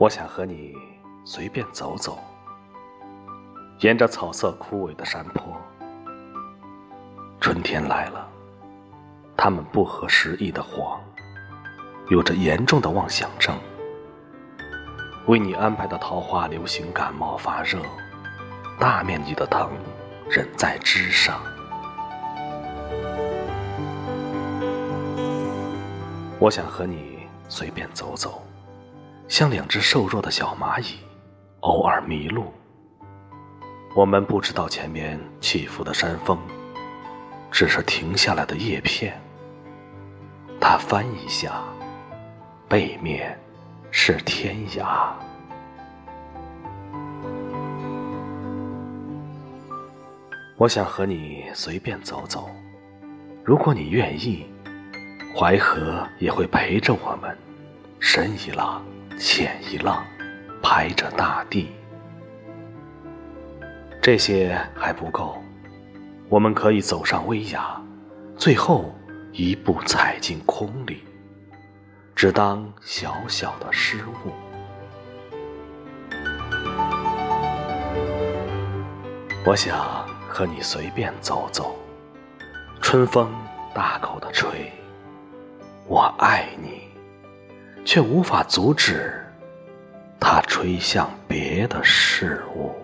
我想和你随便走走，沿着草色枯萎的山坡。春天来了，他们不合时宜的黄，有着严重的妄想症。为你安排的桃花流行感冒发热，大面积的疼仍在枝上。我想和你随便走走，像两只瘦弱的小蚂蚁，偶尔迷路。我们不知道前面起伏的山峰，只是停下来的叶片。它翻一下，背面是天涯。我想和你随便走走，如果你愿意。淮河也会陪着我们，深一浪，浅一浪，拍着大地。这些还不够，我们可以走上危崖，最后一步踩进空里，只当小小的失误。我想和你随便走走，春风大口的吹。我爱你，却无法阻止它吹向别的事物。